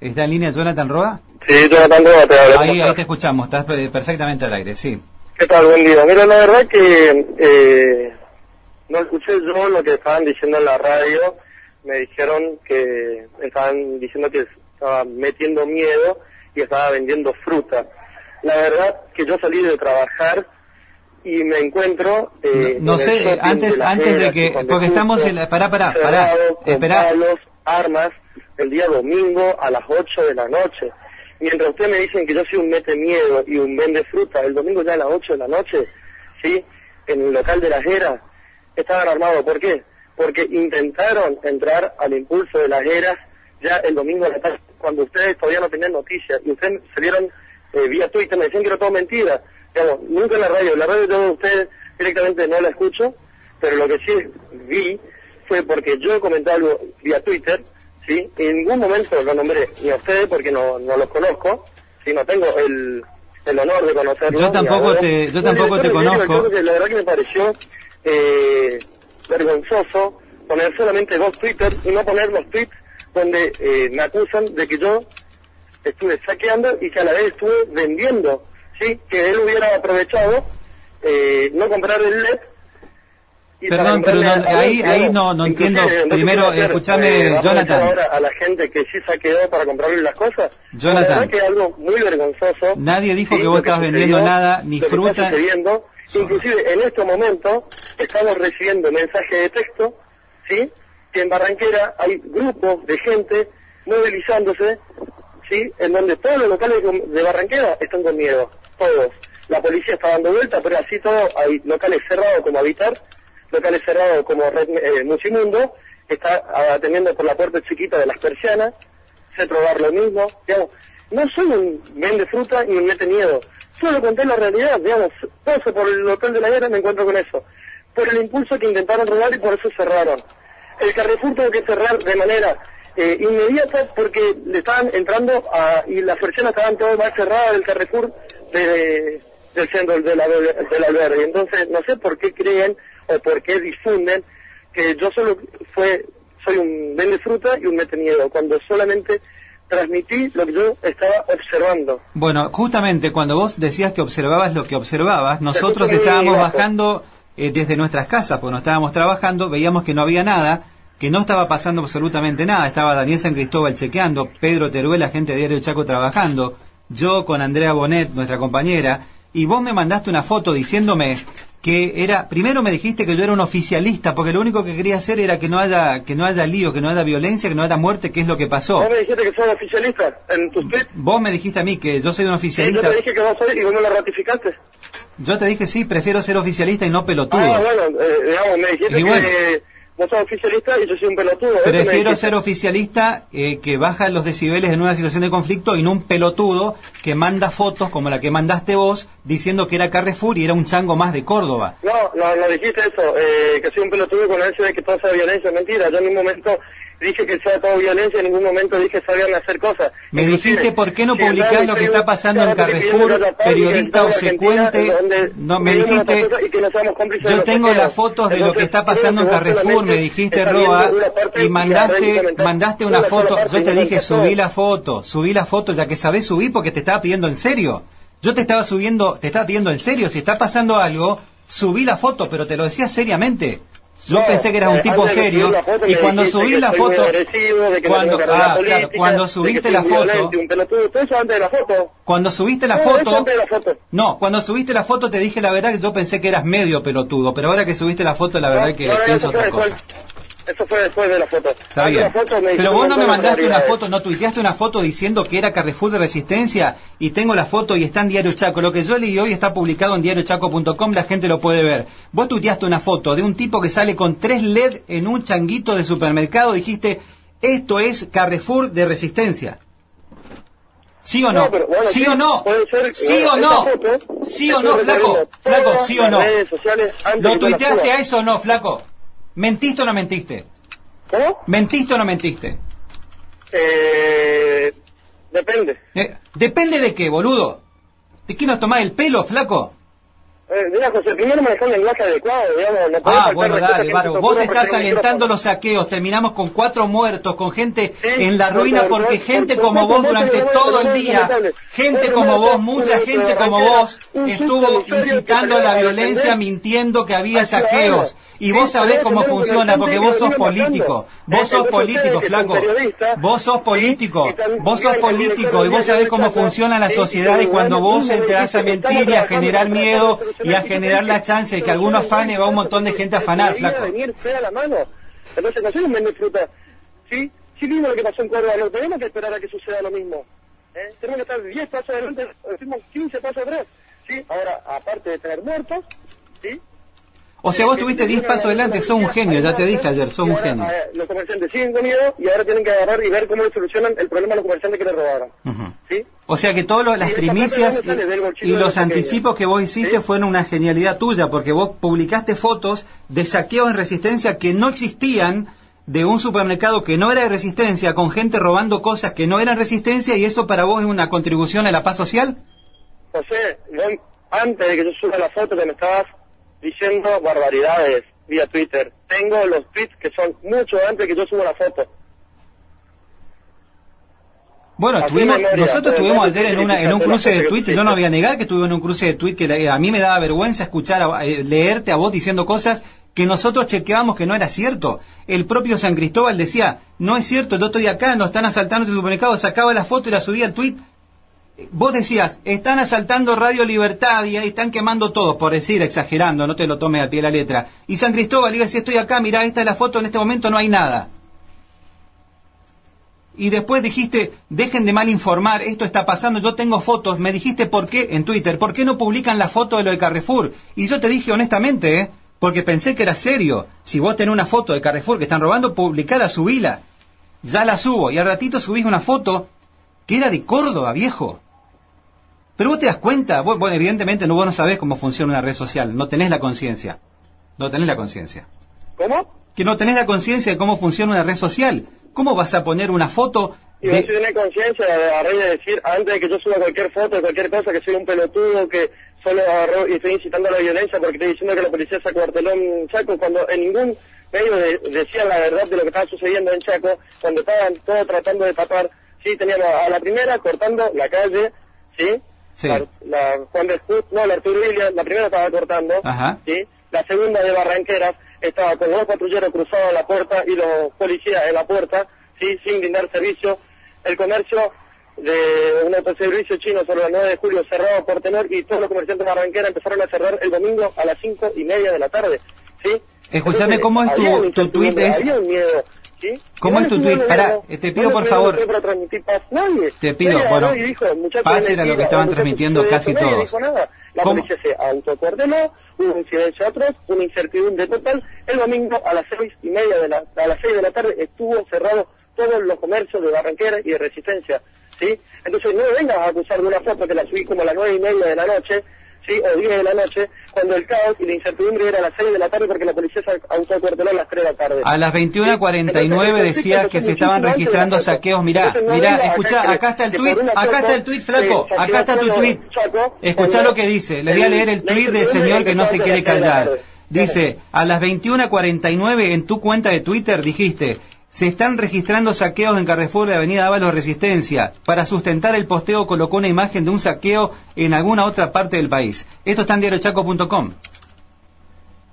¿Está en línea Jonathan Roa? Sí, Jonathan Roa, te habla. Ahí, ahí te escuchamos, estás perfectamente al aire, sí. ¿Qué tal? Buen día. Mira, la verdad que eh, no escuché yo lo que estaban diciendo en la radio. Me dijeron que estaban diciendo que estaba metiendo miedo y estaba vendiendo fruta. La verdad que yo salí de trabajar y me encuentro eh, No, sé, eh, antes antes de que... Porque estamos en la... Pará, pará, pará. Espera. palos, armas, el día domingo a las 8 de la noche. Mientras ustedes me dicen que yo soy un mete miedo y un vende fruta, el domingo ya a las 8 de la noche, ¿sí? En el local de las Heras, estaban armados. ¿Por qué? Porque intentaron entrar al impulso de las Heras ya el domingo a la tarde, cuando ustedes todavía no tenían noticias, y ustedes salieron eh, vía Twitter, me decían que era todo mentira. Digamos, nunca en la radio, la radio de ustedes directamente no la escucho, pero lo que sí vi fue porque yo comenté algo vía Twitter, ¿sí? En ningún momento lo nombré ni a ustedes porque no, no los conozco, ¿sí? No tengo el, el honor de conocerlos. Yo tampoco te- yo tampoco te conozco. que la verdad que me pareció eh, vergonzoso poner solamente dos Twitter y no poner los tweets donde eh, me acusan de que yo estuve saqueando y que a la vez estuve vendiendo, ¿sí? Que él hubiera aprovechado eh, no comprar el LED. Perdón, pero no- ahí- ahí no- no entiendo. Primero, escúchame, Eh, ¿va a aprovechar Jonathan. ahora a la gente que sí saqueó para comprarle las cosas. Jonathan. La que es algo muy vergonzoso. Nadie dijo que vos sucedió, vendiendo nada, ni fruta. Inclusive en este momento estamos recibiendo mensajes de texto, ¿sí? Que en Barranquera hay grupos de gente movilizándose, ¿sí? En donde todos los locales de Barranquera están con miedo, todos. La policía está dando vuelta, pero así todo hay locales cerrados como Habitar, locales cerrados como Red eh, Musimundo, está atendiendo por la puerta chiquita de las persianas, Centro Bar lo mismo, digamos, no soy un vende fruta ni un mete miedo, solo conté la realidad, digamos, paso por el hotel de la guerra me encuentro con eso, por el impulso que intentaron robar y por eso cerraron. El Carrefour tuvo que cerrar de manera eh, inmediata porque le estaban entrando a, y las persianas estaban todas más cerradas del Carrefour de- del centro del, del albergue. Entonces, no sé por qué creen o por qué difunden que yo solo fue soy un vende fruta y un mete miedo, cuando solamente transmití lo que yo estaba observando. Bueno, justamente cuando vos decías que observabas lo que observabas, nosotros estábamos bajando eh, desde nuestras casas, porque no estábamos trabajando, veíamos que no había nada, que no estaba pasando absolutamente nada. Estaba Daniel San Cristóbal chequeando, Pedro Teruel, agente de Diario Chaco, trabajando, yo con Andrea Bonet, nuestra compañera, y vos me mandaste una foto diciéndome que era, primero me dijiste que yo era un oficialista, porque lo único que quería hacer era que no haya, que no haya lío, que no haya violencia, que no haya muerte, que es lo que pasó. Vos me dijiste que sos oficialista en tus tweets. Vos me dijiste a mí que yo soy un y yo oficialista. te dije que vos sois y vos no lo ratificaste. Yo te dije sí, prefiero ser oficialista y no pelotudo. Ah, bueno, eh, digamos, me dijiste Y bueno. que vos sos oficialista y yo soy un pelotudo. Prefiero ser oficialista eh, que baja los decibeles en una situación de conflicto y no un pelotudo que manda fotos como la que mandaste vos diciendo que era Carrefour y era un chango más de Córdoba. No, no, no dijiste eso, eh, que soy un pelotudo con eso de que toda esa violencia es mentira. Yo en ningún momento dije que sea todo violencia, en ningún momento dije sabían hacer cosas. Me Inclusive, dijiste por qué no entraba lo que está pasando en Carrefour, periodista obsecuente. No, me dijiste- Yo tengo las fotos de lo que está pasando en Carrefour, me dijiste Roa, y mandaste, mandaste una foto, yo te dije subí la foto, subí la foto, ya que sabés subir porque te estaba pidiendo en serio. Yo te estaba subiendo, te estaba pidiendo en serio, si está pasando algo, subí la foto, pero te lo decía seriamente. Yo No, pensé que eras un eh, tipo serio y cuando subí la foto, cuando, ah, claro, cuando subiste la foto, cuando subiste la foto, no, cuando subiste la foto te dije la verdad que yo pensé que eras medio pelotudo, pero ahora que subiste la foto la verdad que no, pienso otra cosa. Eso fue después de la foto. Está bien. la foto me Pero vos no me mandaste una foto, no tuiteaste una foto diciendo que era Carrefour de Resistencia y tengo la foto y está en Diario Chaco. Lo que yo leí hoy está publicado en diariochaco.com, la gente lo puede ver. Vos tuiteaste una foto de un tipo que sale con tres LED en un changuito de supermercado, dijiste, esto es Carrefour de Resistencia. ¿Sí o no? No, pero bueno, ¿Sí sí, o no? ser, ¿Sí o no? foto, ¿Sí o no, flaco? Flaco, ¿sí o no? redes sociales antes ¿Lo tuiteaste a eso o no, flaco? ¿Mentiste o no mentiste? ¿Cómo? ¿Mentiste o no mentiste? Eh, depende. Eh, depende de qué, boludo. ¿Te quiero tomar el pelo, flaco? Eh, mira, José, primero manejar un lenguaje adecuado, digamos. No Ah, bueno, dale, que Vos estás alentando los saqueos. Terminamos con cuatro muertos, con gente Sí, en la ruina por- porque por- gente por- como por- vos durante todo el día, gente como vos, mucha gente como vos estuvo incitando la violencia mintiendo que había saqueos. Y vos sabés cómo funciona porque vos sos político. Vos sos político, flaco. Vos sos político. Vos sos político y vos sabés cómo funcionan las sociedades Y cuando vos entras a mentir y a generar miedo y a generar la chance de que alguno afane y va un montón de gente a afanar, flaco. venir fea a la mano. Entonces, no un vende fruta. ¿Sí? Sí vimos lo que pasó en Córdoba, no tenemos que esperar a que suceda lo mismo. ¿eh? Tenemos que estar 10 pasos adelante, decimos 15 pasos atrás. ¿Sí? Ahora, aparte de tener muertos, ¿sí? O sea, vos tuviste 10 pasos adelante, sos un genio, ya te dije ayer, sos un genio. los comerciantes siguen con miedo y ahora tienen que agarrar y ver cómo le solucionan el problema a los comerciantes que les robaron. O sea que todas las primicias y, los anticipos que vos hiciste ¿Sí? fueron una genialidad tuya, porque vos publicaste fotos de saqueos en resistencia que no existían de un supermercado que no era de resistencia, con gente robando cosas que no eran resistencia, y eso para vos es una contribución a la paz social. José, antes de que yo suba la foto que me estabas diciendo barbaridades vía Twitter, tengo los tweets que son mucho antes que yo suba la foto. Bueno, estuvimos, nosotros estuvimos ayer en, una, en un cruce de que tweets, yo no voy a negar que estuve en un cruce de tweets que la- a mí me daba vergüenza escuchar, a- eh, leerte a vos diciendo cosas que nosotros chequeábamos que no era cierto. El propio San Cristóbal decía, no es cierto, yo estoy acá, nos están asaltando este supermercado, sacaba la foto y la subía al tweet. Vos decías, están asaltando Radio Libertad y están quemando todo, por decir, exagerando, no te lo tomes al pie la letra. Y San Cristóbal iba a decir, estoy acá, mirá, esta es la foto, en este momento no hay nada. Y después dijiste, dejen de mal informar, esto está pasando, yo tengo fotos, me dijiste por qué en Twitter, ¿por qué no publican la foto de lo de Carrefour? Y yo te dije honestamente, ¿eh? porque pensé que era serio. Si vos tenés una foto de Carrefour que están robando, publicala, subila. Ya la subo, y al ratito subís una foto que era de Córdoba, viejo. Pero vos te das cuenta, vos, vos evidentemente no, vos no sabés cómo funciona una red social, no tenés la conciencia. No tenés la conciencia. ¿Cómo? Que no tenés la conciencia de cómo funciona una red social. ¿Cómo vas a poner una foto Y vos de... tenés conciencia de y de decir, antes de que yo suba cualquier foto cualquier cosa, que soy un pelotudo, que solo agarró y estoy incitando a la violencia porque estoy diciendo que la policía se acuarteló en Chaco, cuando en ningún medio de- decían la verdad de lo que estaba sucediendo en Chaco, cuando estaban todos tratando de tapar, sí, teníamos a la primera cortando la calle, sí, Sí. La, la Juan de Escut, no, la Arturo la primera estaba cortando, Ajá. sí, la segunda de Barranqueras estaba con los patrulleros cruzados en la puerta y los policías en la puerta, sí, sin brindar servicio, el comercio de un autoservicio chino sobre la 9 de julio cerrado por tenor y todos los comerciantes de Barranquera empezaron a cerrar el domingo a las 5 y media de la tarde, ¿sí? Entonces, ¿cómo es tu- tu es? Había un miedo, ¿sí? ¿Cómo es tu le Pará, te pido, por favor. Te pido, bueno, es era lo que estaban transmitiendo casi todos. La policía se autocoordenó, hubo un silencio atroz, una incertidumbre total. El domingo a las seis y media de la, a las seis de la tarde estuvo cerrado todos los comercios de Barranquera y de Resistencia, ¿sí? Entonces no me vengas a acusar de una foto que la subí como a las nueve y media de la noche, ¿sí? O diez de la noche, cuando el caos y la incertidumbre era a las seis de la tarde porque la policía se autocuarteló a las tres de la tarde. A las ¿Sí? 21.49 Entonces, decías que se estaban registrando saqueos. Mirá, no mirá, escuchá, acá está el tuit, acá está el tuit, flaco, acá está tu tuit. Escuchá lo que dice, le voy a leer el tuit del señor que no se quiere callar. Dice, a las 21.49 en tu cuenta de Twitter dijiste, se están registrando saqueos en Carrefour de Avenida Ábalos Resistencia. Para sustentar el posteo colocó una imagen de un saqueo en alguna otra parte del país. Esto está en diariochaco.com.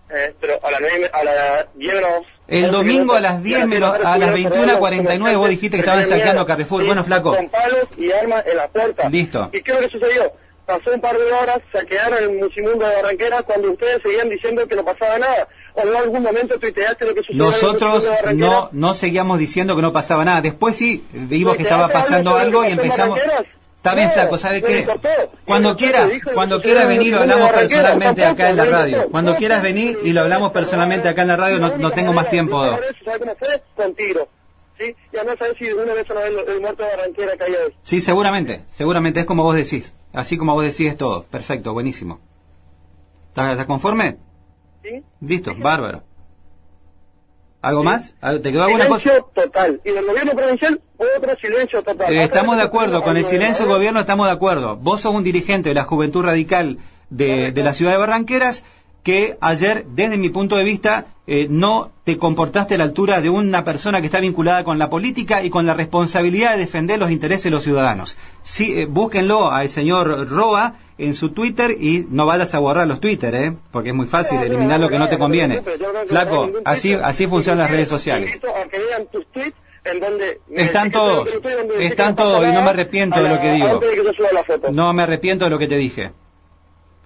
Eh, pero a las nueve, a las diez menos... El domingo a las 10 ya menos- a las correr 21:49 los vos dijiste que estaban saqueando Carrefour. Bueno, flaco. Con palos y armas en la puerta. Listo. ¿Y qué es lo que sucedió? Pasó un par de horas, saquearon el musimundo de Barranquera cuando ustedes seguían diciendo que no pasaba nada. ¿O en algún momento tuiteaste lo que sucedió en el Nosotros de no, no seguíamos diciendo que no pasaba nada. Después sí, vimos que ¿Te estaba pasando algo y en empezamos... Está bien, No, flaco, ¿sabe se qué? Cuando quieras, cuando quieras en venir lo hablamos personalmente acá en la radio. Cuando quieras venir y lo hablamos personalmente acá en la radio, no, no tengo más tiempo. Con tiro. ¿Sí? Ya no sabes si una vez o no el muerto de Barranquera ahí. Sí, seguramente, seguramente es como vos decís. Así como vos decís es todo. Perfecto, buenísimo. ¿Estás, estás conforme? ¿Sí? Listo, bárbaro. ¿Algo más? ¿Algo- ¿Te quedó alguna cosa? Silencio total. Y del gobierno provincial, otro silencio total. Eh, estamos de acuerdo, con el silencio del gobierno estamos de acuerdo. Vos sos un dirigente de la Juventud Radical de, de la ciudad de Barranqueras que ayer, desde mi punto de vista, eh, no te comportaste a la altura de una persona que está vinculada con la política y con la responsabilidad de defender los intereses de los ciudadanos. Sí, eh, búsquenlo al señor Roa en su Twitter y no vayas a borrar los Twitter, ¿eh? porque es muy fácil eliminar lo que no te conviene. Flaco, así, así funcionan las redes sociales. Están todos, están todos y no me arrepiento de lo que digo. No me arrepiento de lo que te dije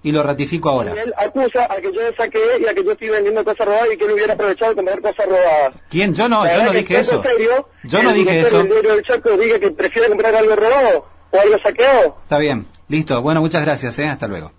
y lo ratifico ahora. él acusa a que yo saqué y a que yo estoy vendiendo cosas robadas y que él hubiera aprovechado de comprar cosas robadas. ¿Quién? Yo no, yo no dije eso. Serio, yo no dije eso. El del Chaco diga que prefiere comprar algo robado o algo saqueado. Está bien, listo. Bueno, muchas gracias, ¿eh? Hasta luego.